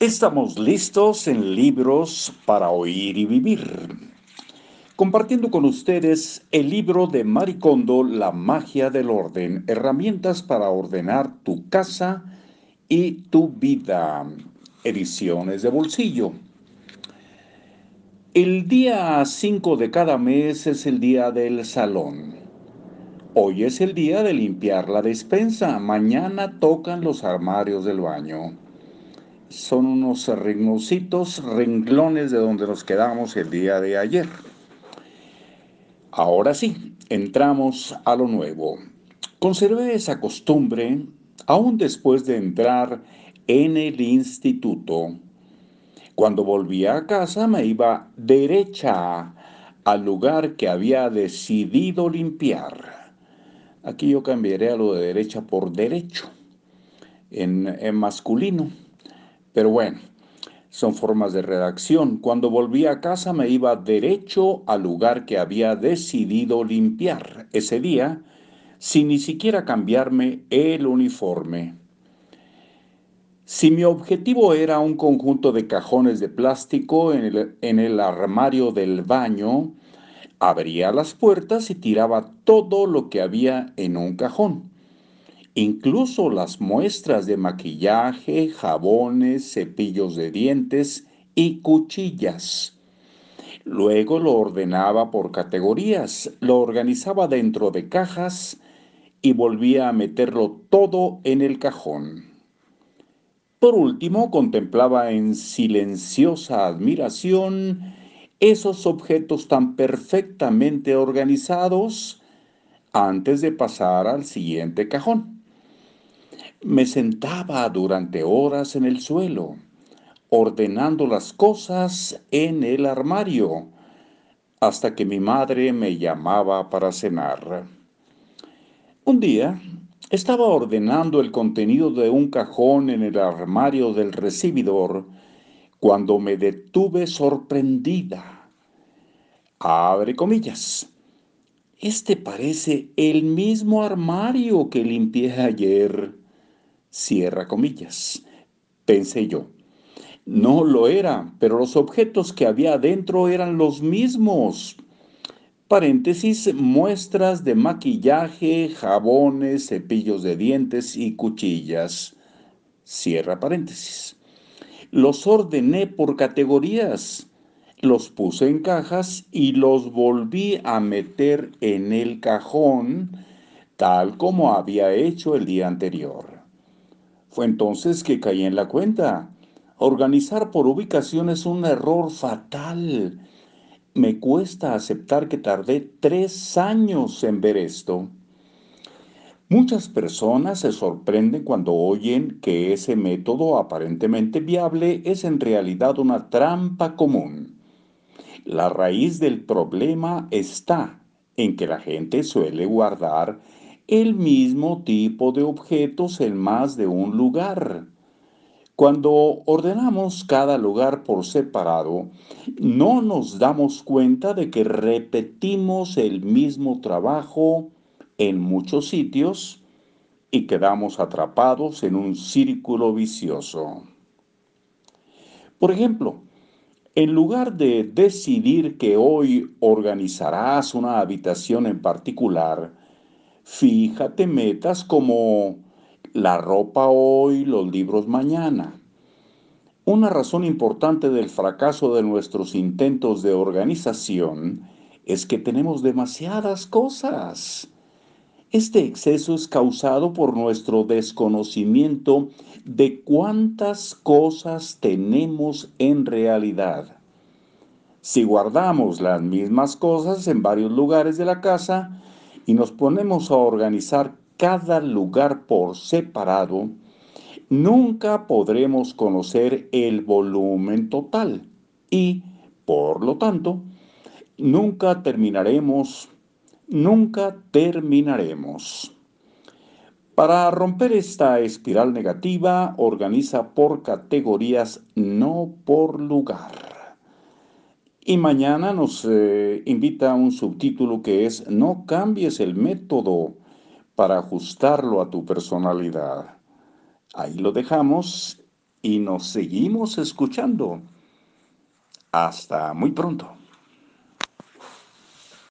Estamos listos en libros para oír y vivir. Compartiendo con ustedes el libro de Maricondo, La magia del orden, herramientas para ordenar tu casa y tu vida. Ediciones de bolsillo. El día 5 de cada mes es el día del salón. Hoy es el día de limpiar la despensa. Mañana tocan los armarios del baño son unos renglocitos, renglones de donde nos quedamos el día de ayer. Ahora sí, entramos a lo nuevo. Conservé esa costumbre aún después de entrar en el instituto. Cuando volvía a casa me iba derecha al lugar que había decidido limpiar. Aquí yo cambiaré a lo de derecha por derecho, en, en masculino. Pero bueno, son formas de redacción. Cuando volví a casa me iba derecho al lugar que había decidido limpiar ese día, sin ni siquiera cambiarme el uniforme. Si mi objetivo era un conjunto de cajones de plástico en el, en el, armario del baño, abría las puertas y tiraba todo lo que había en un cajón incluso las muestras de maquillaje, jabones, cepillos de dientes y cuchillas. Luego lo ordenaba por categorías, lo organizaba dentro de cajas y volvía a meterlo todo en el cajón. Por último, contemplaba en silenciosa admiración esos objetos tan perfectamente organizados antes de pasar al siguiente cajón. Me sentaba durante horas en el suelo, ordenando las cosas en el armario, hasta que mi madre me llamaba para cenar. Un día estaba ordenando el contenido de un cajón en el armario del recibidor cuando me detuve sorprendida. Abre comillas. Este parece el mismo armario que limpié ayer. Cierra comillas. Pensé yo. No lo era, pero los objetos que había adentro eran los mismos. Paréntesis, muestras de maquillaje, jabones, cepillos de dientes y cuchillas. Cierra paréntesis. Los ordené por categorías, los puse en cajas y los volví a meter en el cajón, tal como había hecho el día anterior. Fue entonces que caí en la cuenta. Organizar por ubicación es un error fatal. Me cuesta aceptar que tardé tres años en ver esto. Muchas personas se sorprenden cuando oyen que ese método aparentemente viable es en realidad una trampa común. La raíz del problema está en que la gente suele guardar el mismo tipo de objetos en más de un lugar. Cuando ordenamos cada lugar por separado, no nos damos cuenta de que repetimos el mismo trabajo en muchos sitios y quedamos atrapados en un círculo vicioso. Por ejemplo, en lugar de decidir que hoy organizarás una habitación en particular, Fíjate metas como la ropa hoy, los libros mañana. Una razón importante del fracaso de nuestros intentos de organización es que tenemos demasiadas cosas. Este exceso es causado por nuestro desconocimiento de cuántas cosas tenemos en realidad. Si guardamos las mismas cosas en varios lugares de la casa, y nos ponemos a organizar cada lugar por separado, nunca podremos conocer el volumen total y, por lo tanto, nunca terminaremos, nunca terminaremos. Para romper esta espiral negativa, organiza por categorías, no por lugar. Y mañana nos eh, invita a un subtítulo que es No cambies el método para ajustarlo a tu personalidad. Ahí lo dejamos y nos seguimos escuchando. Hasta muy pronto.